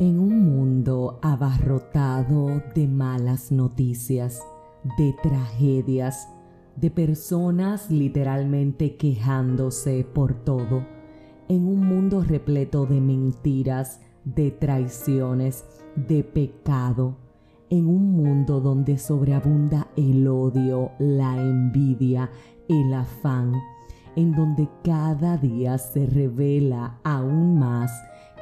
En un mundo abarrotado de malas noticias, de tragedias, de personas literalmente quejándose por todo, en un mundo repleto de mentiras, de traiciones, de pecado, en un mundo donde sobreabunda el odio, la envidia, el afán, en donde cada día se revela aún más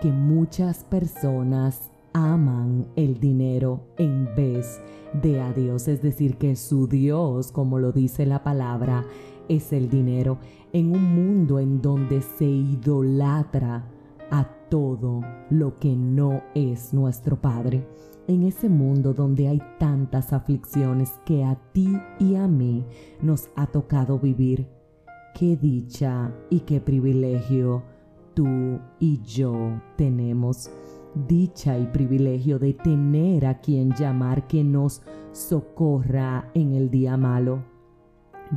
que muchas personas aman el dinero en vez de a Dios, es decir, que su Dios, como lo dice la palabra, es el dinero, en un mundo en donde se idolatra a todo lo que no es nuestro Padre, en ese mundo donde hay tantas aflicciones que a ti y a mí nos ha tocado vivir. Qué dicha y qué privilegio tú y yo tenemos dicha y privilegio de tener a quien llamar que nos socorra en el día malo.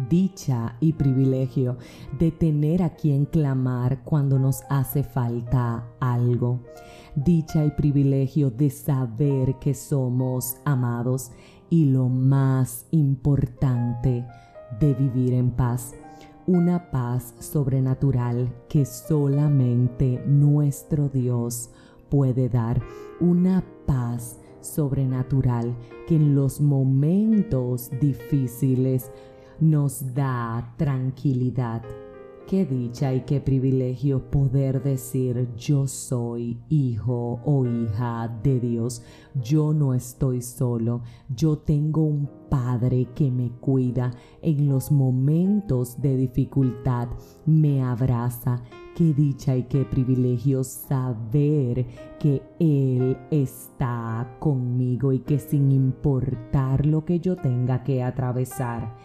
Dicha y privilegio de tener a quien clamar cuando nos hace falta algo. Dicha y privilegio de saber que somos amados y lo más importante, de vivir en paz una paz sobrenatural que solamente nuestro Dios puede dar, una paz sobrenatural que en los momentos difíciles nos da tranquilidad. Qué dicha y qué privilegio poder decir yo soy hijo o hija de Dios. Yo no estoy solo. Yo tengo un Padre que me cuida en los momentos de dificultad. Me abraza. Qué dicha y qué privilegio saber que Él está conmigo y que sin importar lo que yo tenga que atravesar,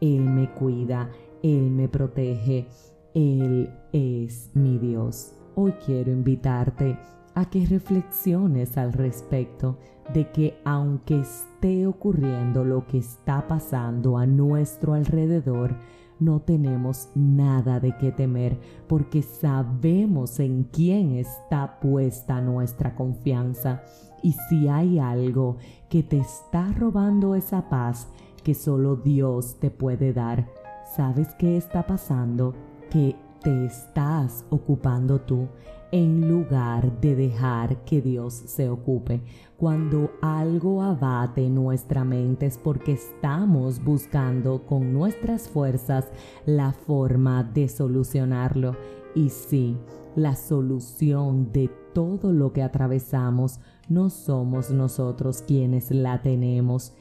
Él me cuida, Él me protege él es mi Dios. Hoy quiero invitarte a que reflexiones al respecto de que aunque esté ocurriendo lo que está pasando a nuestro alrededor, no tenemos nada de qué temer porque sabemos en quién está puesta nuestra confianza. Y si hay algo que te está robando esa paz que solo Dios te puede dar, ¿sabes qué está pasando? Que te estás ocupando tú en lugar de dejar que Dios se ocupe. Cuando algo abate nuestra mente es porque estamos buscando con nuestras fuerzas la forma de solucionarlo. Y sí, la solución de todo lo que atravesamos no somos nosotros quienes la tenemos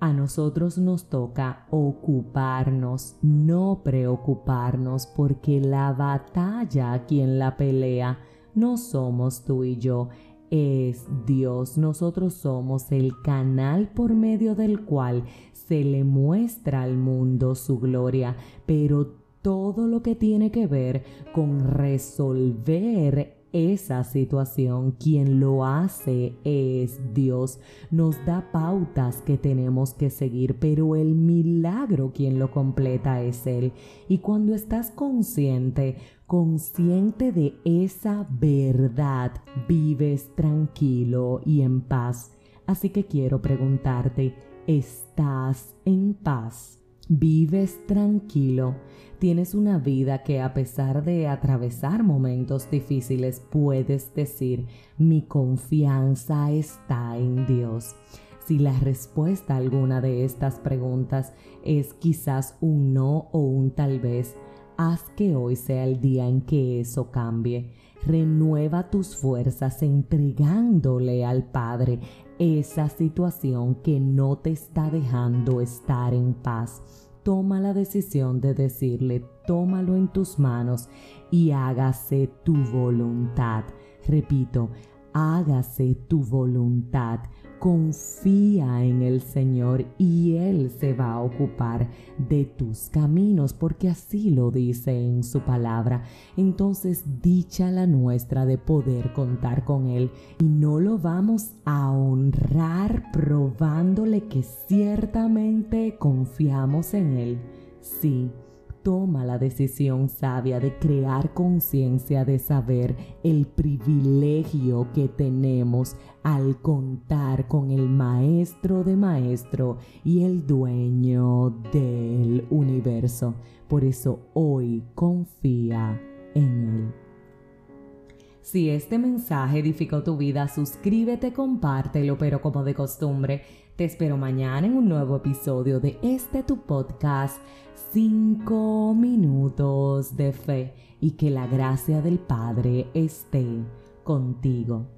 a nosotros nos toca ocuparnos, no preocuparnos, porque la batalla quien la pelea no somos tú y yo, es Dios. Nosotros somos el canal por medio del cual se le muestra al mundo su gloria, pero todo lo que tiene que ver con resolver esa situación, quien lo hace es Dios. Nos da pautas que tenemos que seguir, pero el milagro quien lo completa es Él. Y cuando estás consciente, consciente de esa verdad, vives tranquilo y en paz. Así que quiero preguntarte, ¿estás en paz? Vives tranquilo, tienes una vida que a pesar de atravesar momentos difíciles puedes decir, mi confianza está en Dios. Si la respuesta a alguna de estas preguntas es quizás un no o un tal vez, haz que hoy sea el día en que eso cambie. Renueva tus fuerzas entregándole al Padre esa situación que no te está dejando estar en paz. Toma la decisión de decirle, tómalo en tus manos y hágase tu voluntad. Repito, hágase tu voluntad. Confía en el Señor y Él se va a ocupar de tus caminos porque así lo dice en su palabra. Entonces dicha la nuestra de poder contar con Él y no lo vamos a honrar probándole que ciertamente confiamos en Él. Sí toma la decisión sabia de crear conciencia de saber el privilegio que tenemos al contar con el maestro de maestro y el dueño del universo. Por eso hoy confía en él. Si este mensaje edificó tu vida, suscríbete, compártelo, pero como de costumbre, te espero mañana en un nuevo episodio de este tu podcast 5 minutos de fe y que la gracia del Padre esté contigo.